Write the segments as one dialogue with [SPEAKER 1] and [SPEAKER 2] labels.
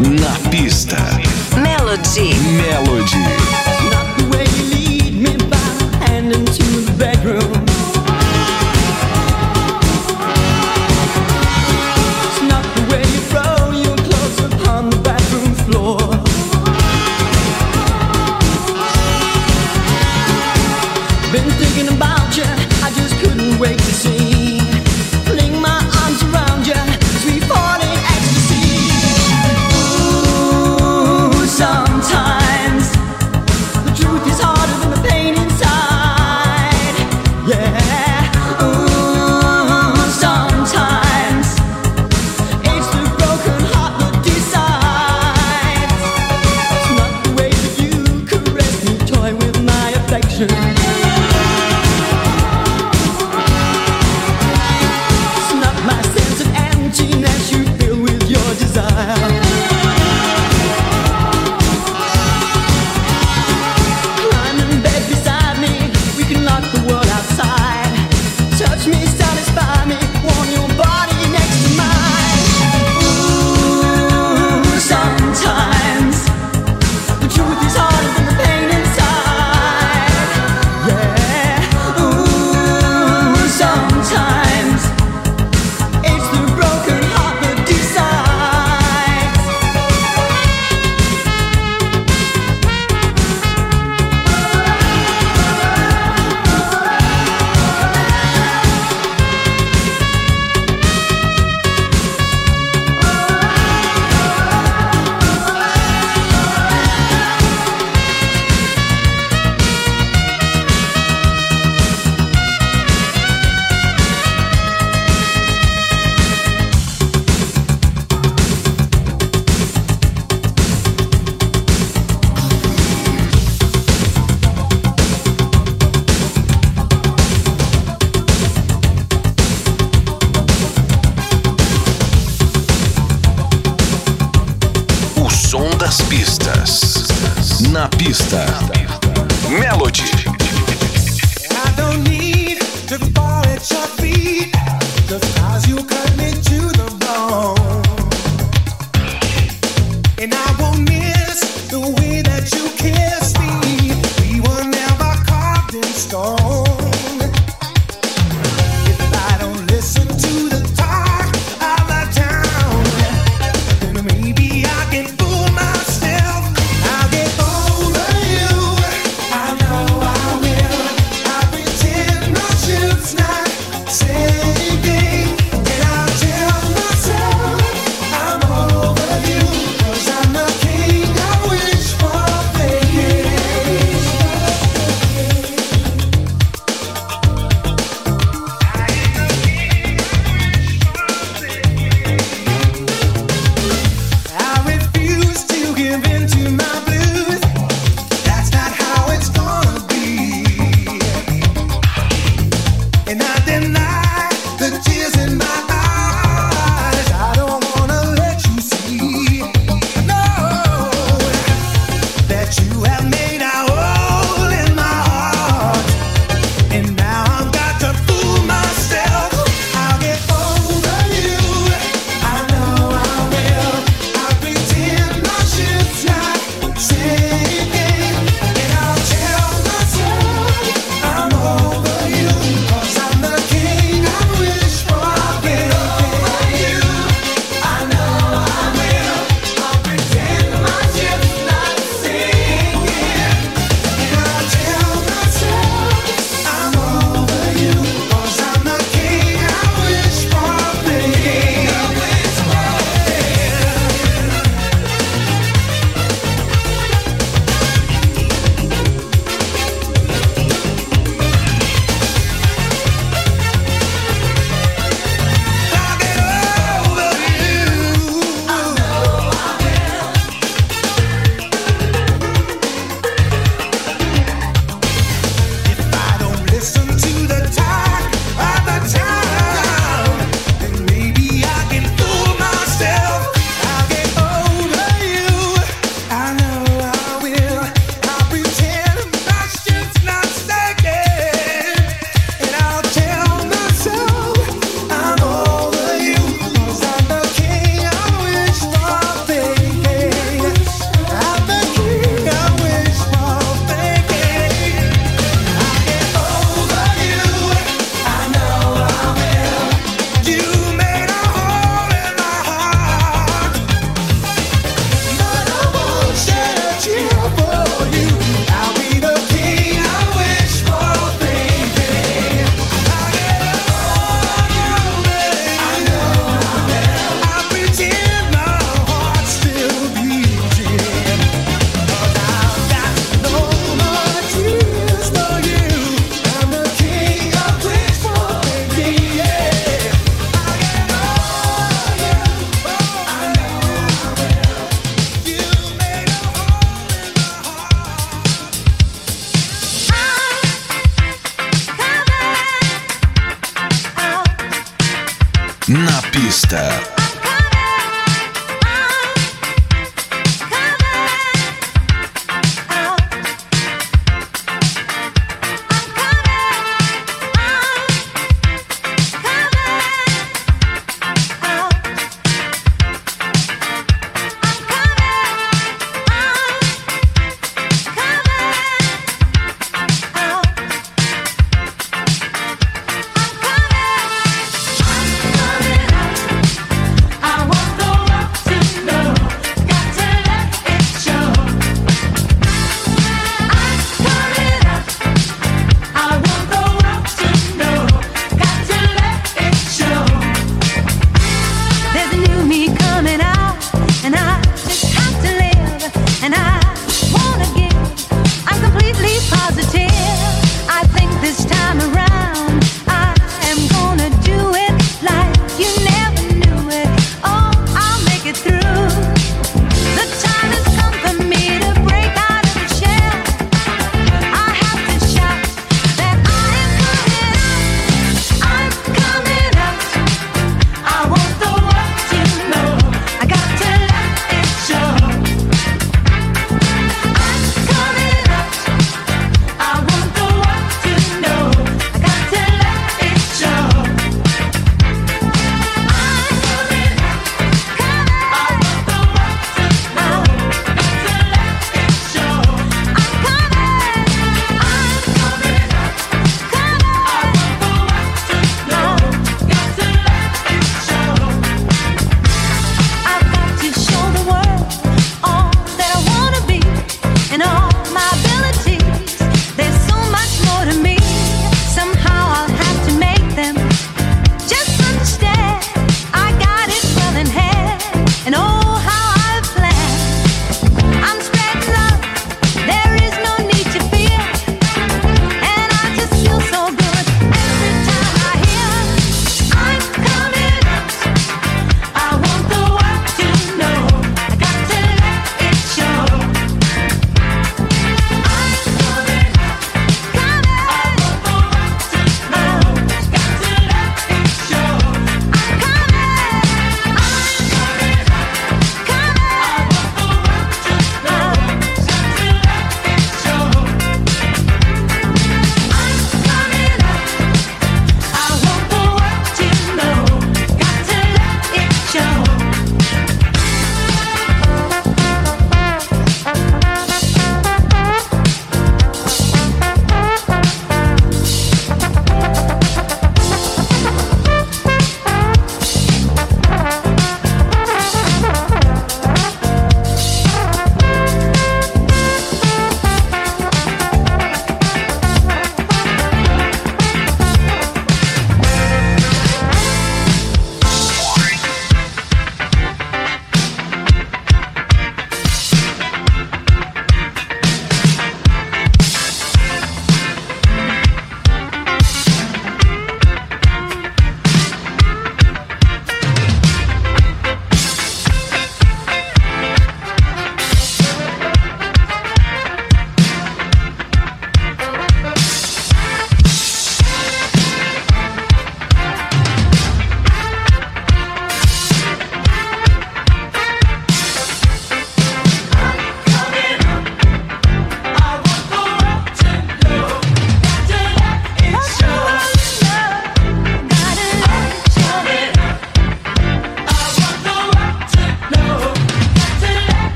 [SPEAKER 1] nothing.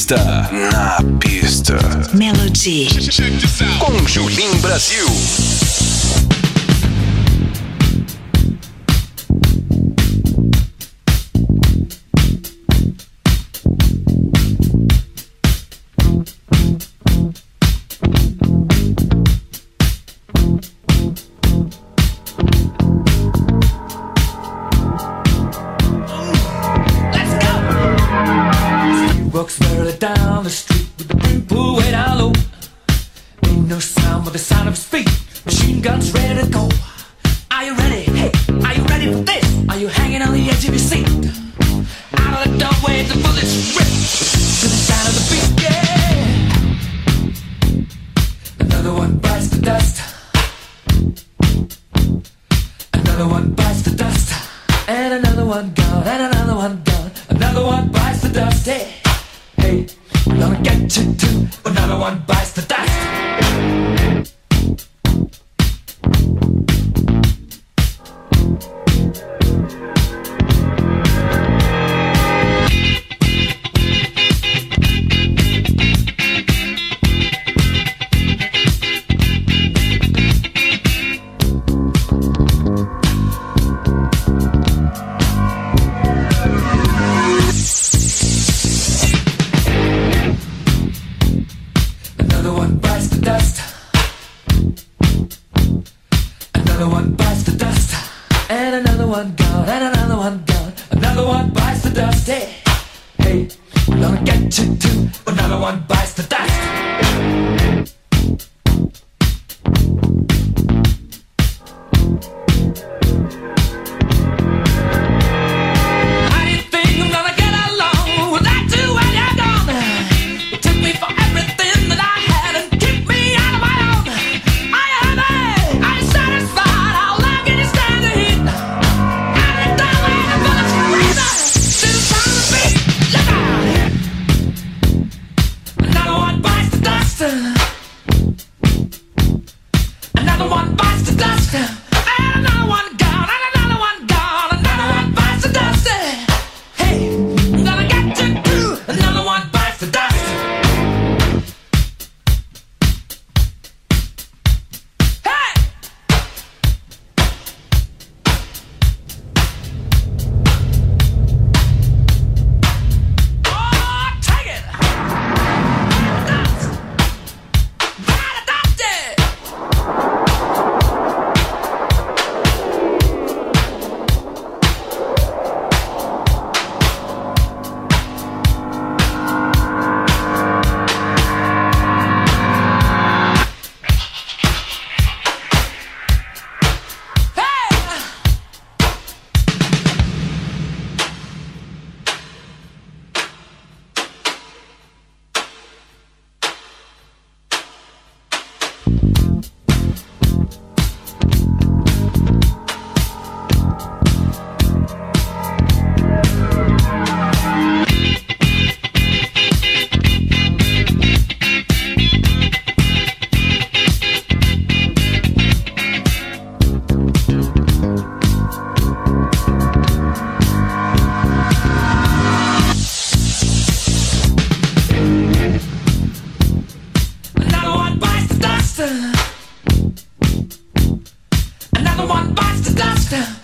[SPEAKER 1] Pista. Na pista.
[SPEAKER 2] Melody.
[SPEAKER 3] Com Julim Brasil.
[SPEAKER 4] dust.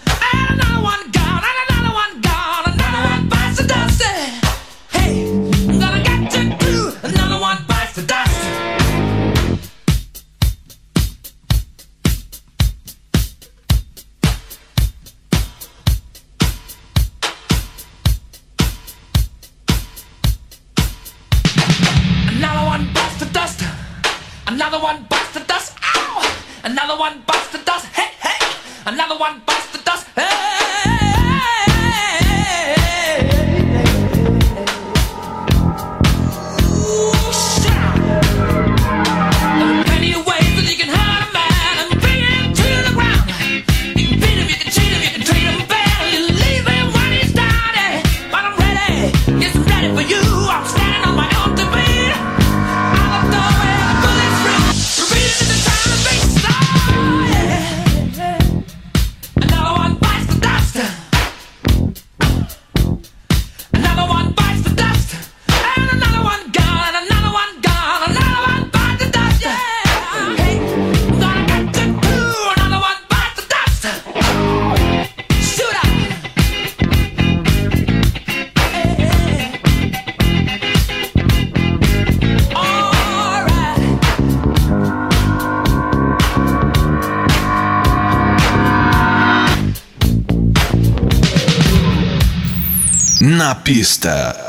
[SPEAKER 5] Na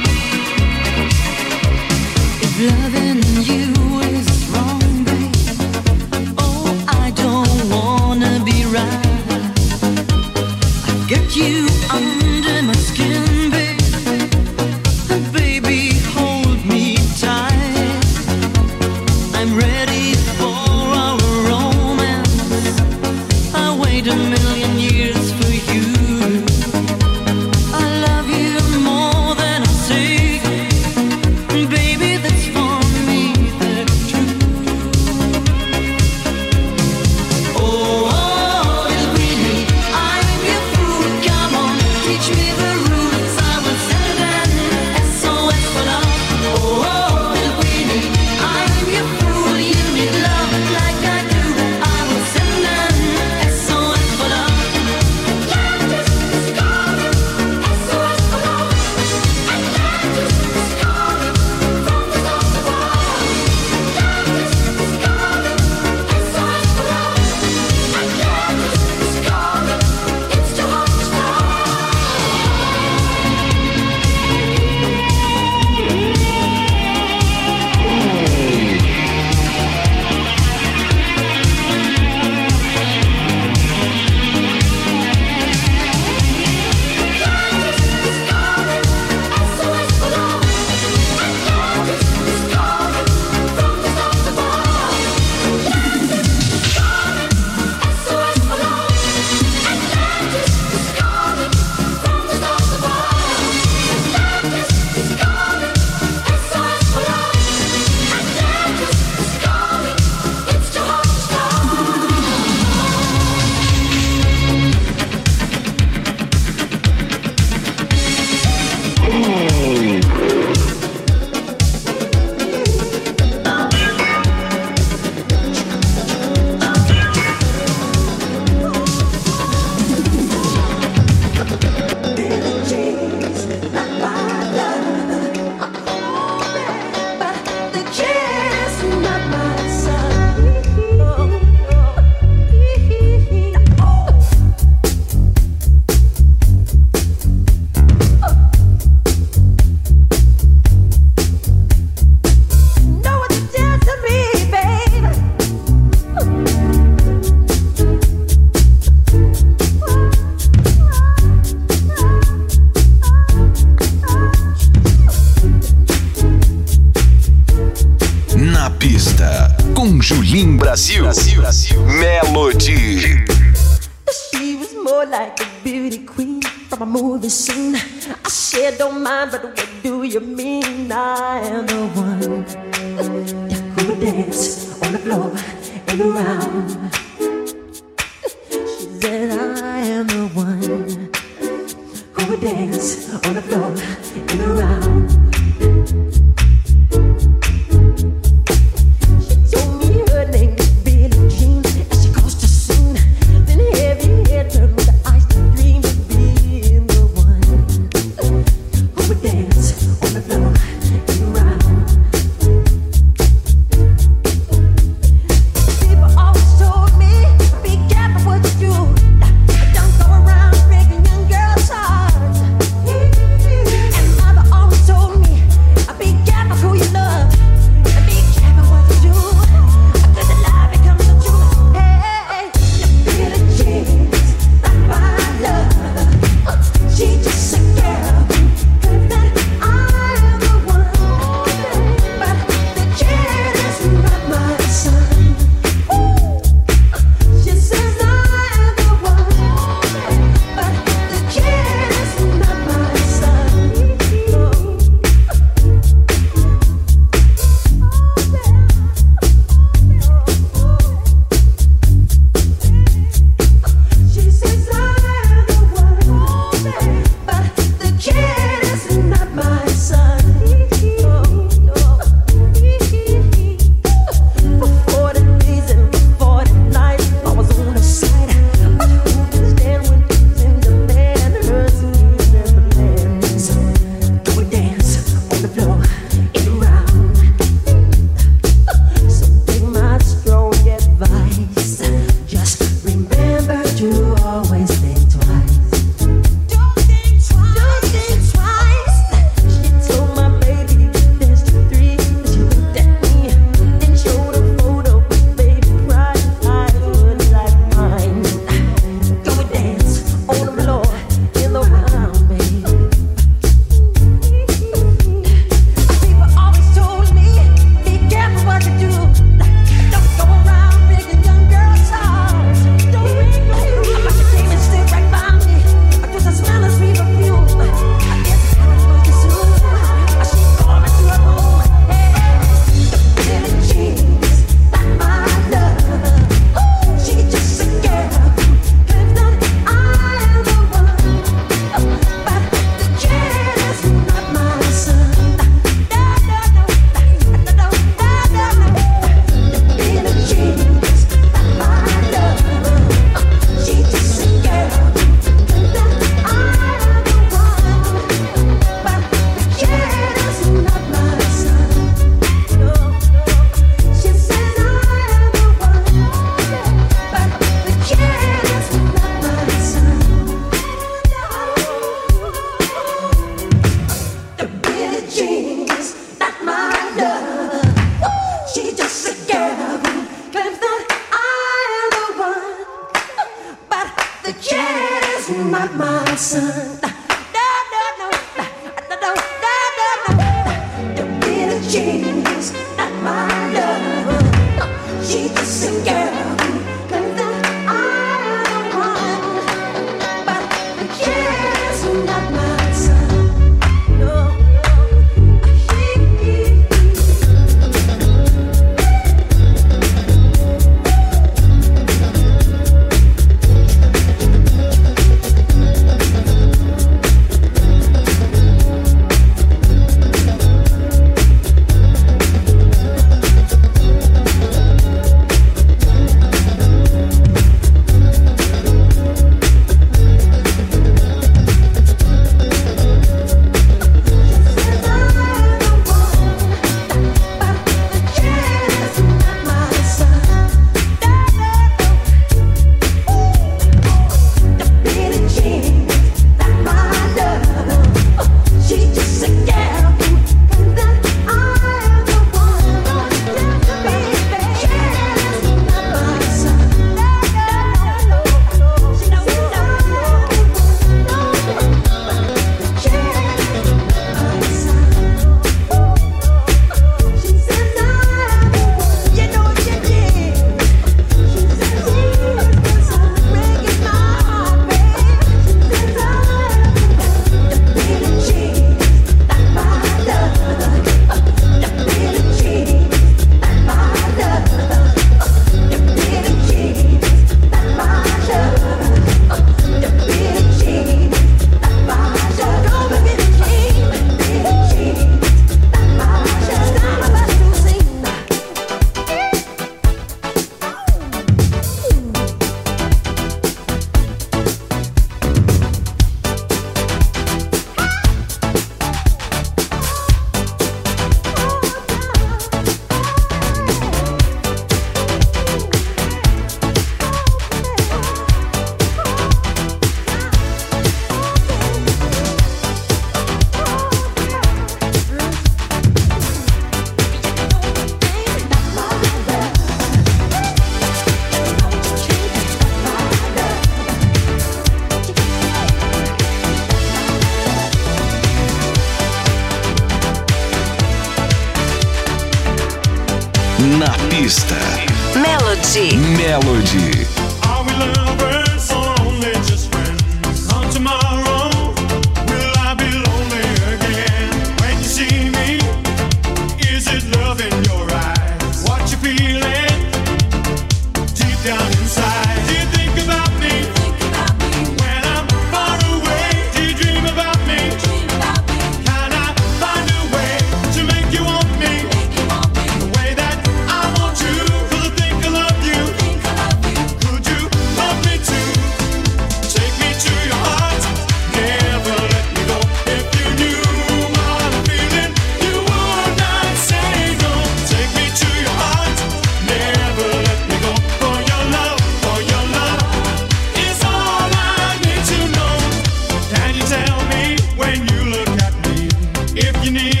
[SPEAKER 6] Sydney.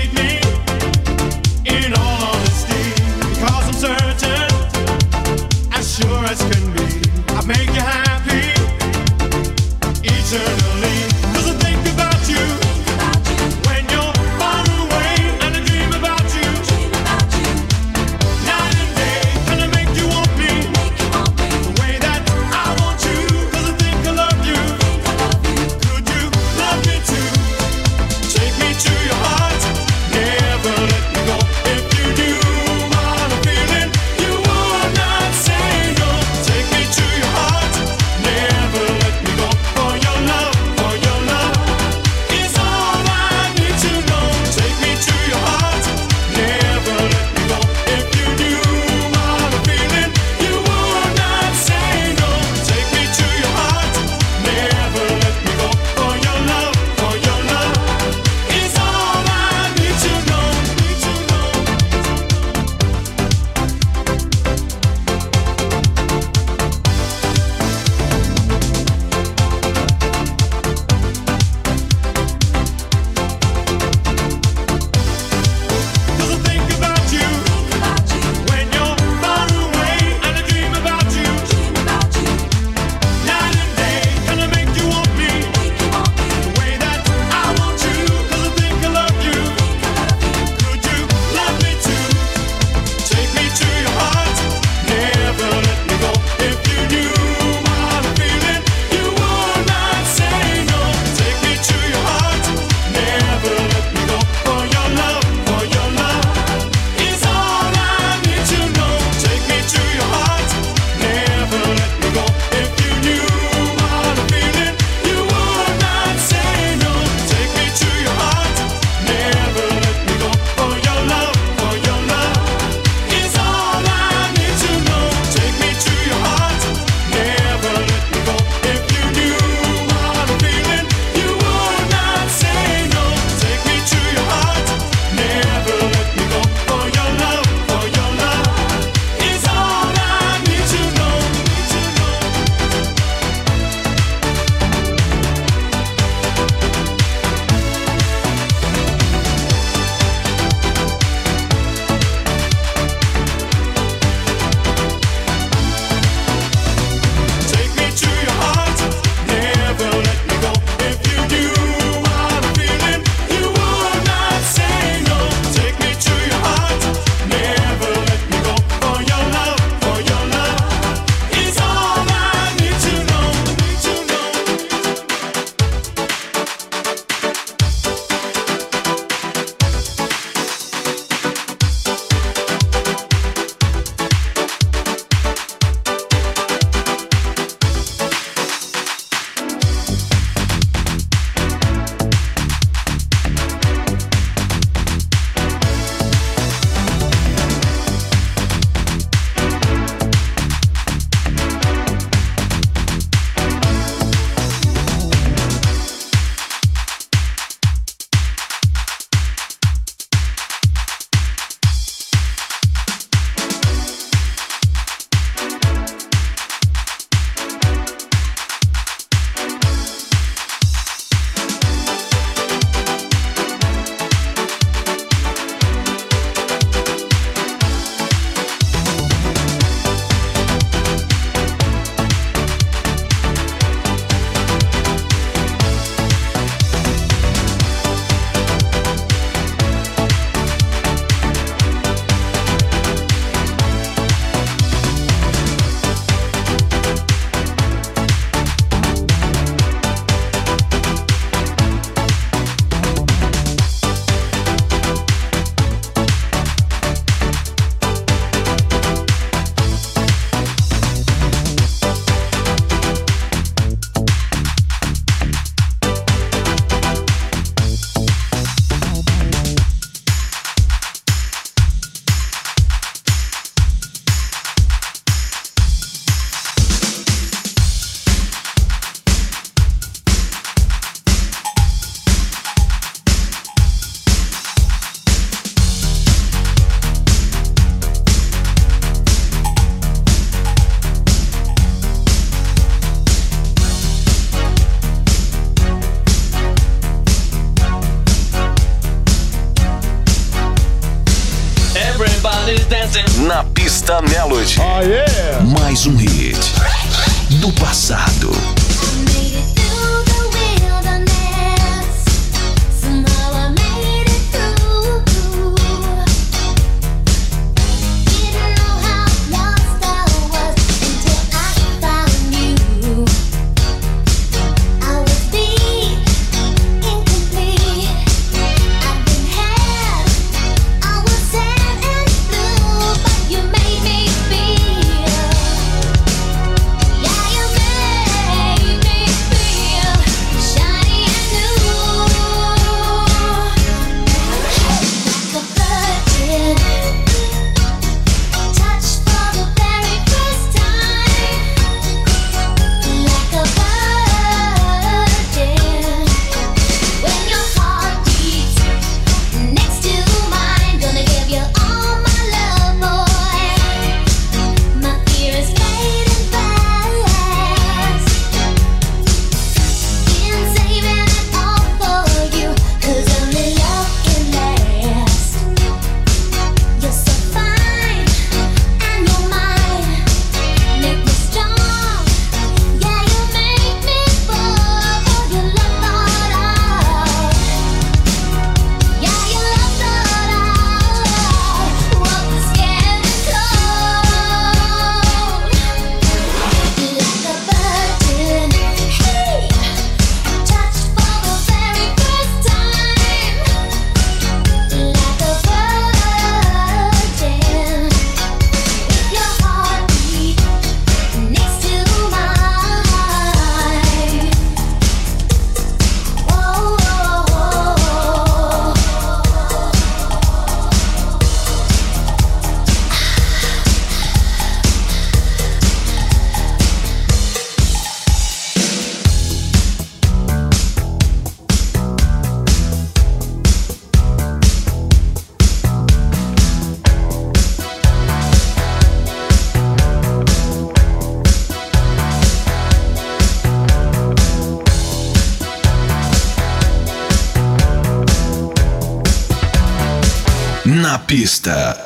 [SPEAKER 1] Pista.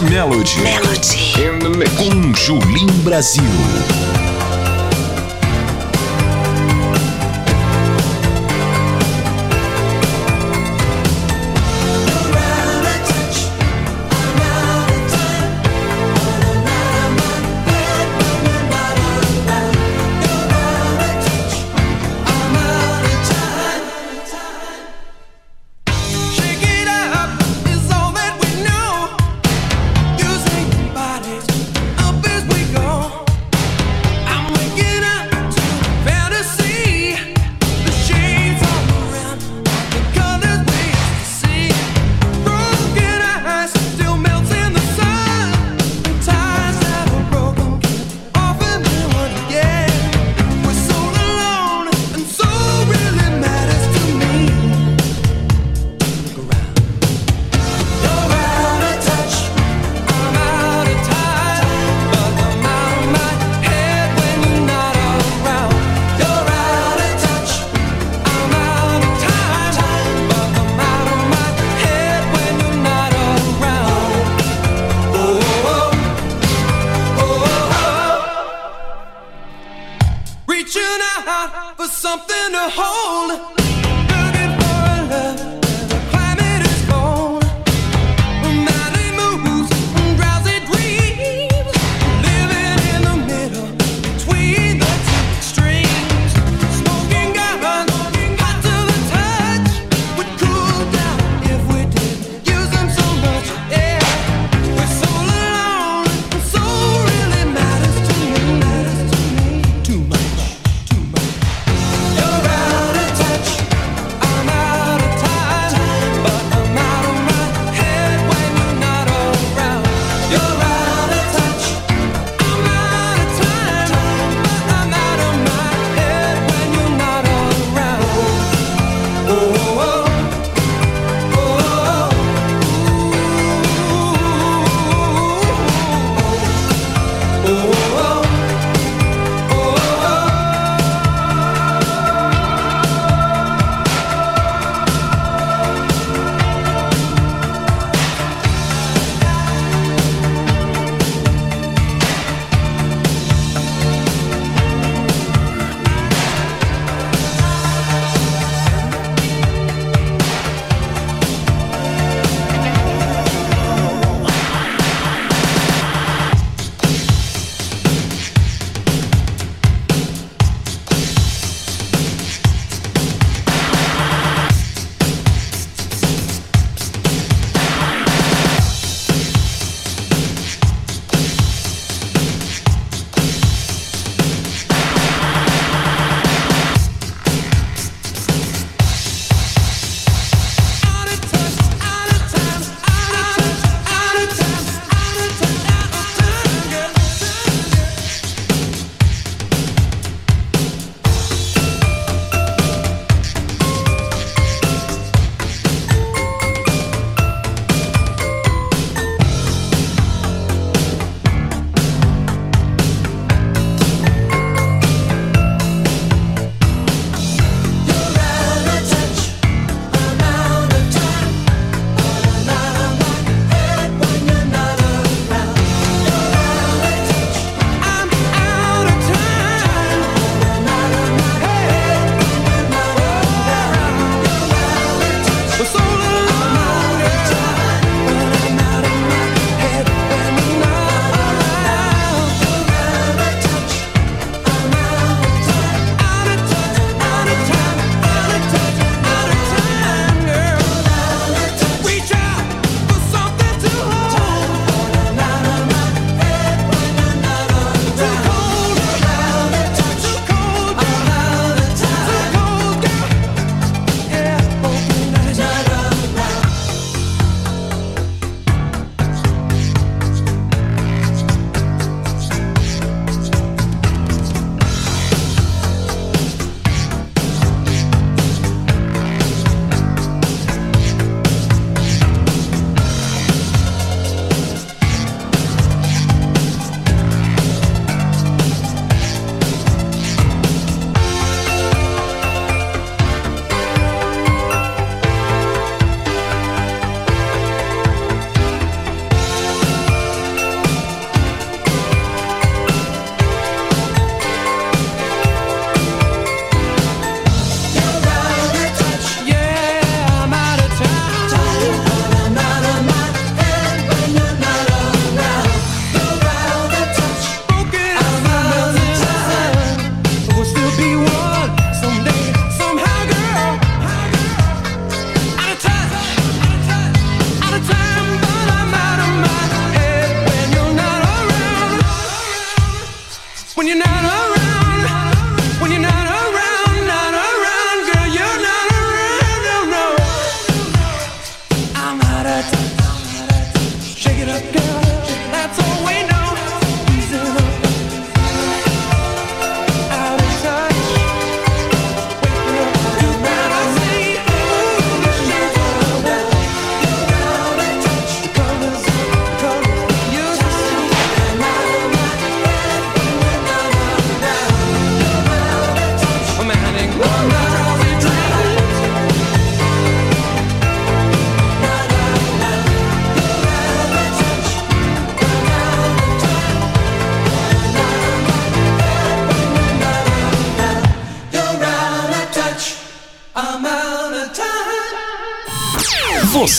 [SPEAKER 1] Melody. Melody. Com Julim Brasil.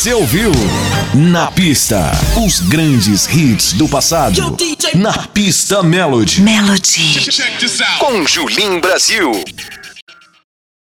[SPEAKER 7] Você ouviu Na Pista, os grandes hits do passado. Na Pista Melody.
[SPEAKER 2] Melody.
[SPEAKER 7] Com Julin Brasil.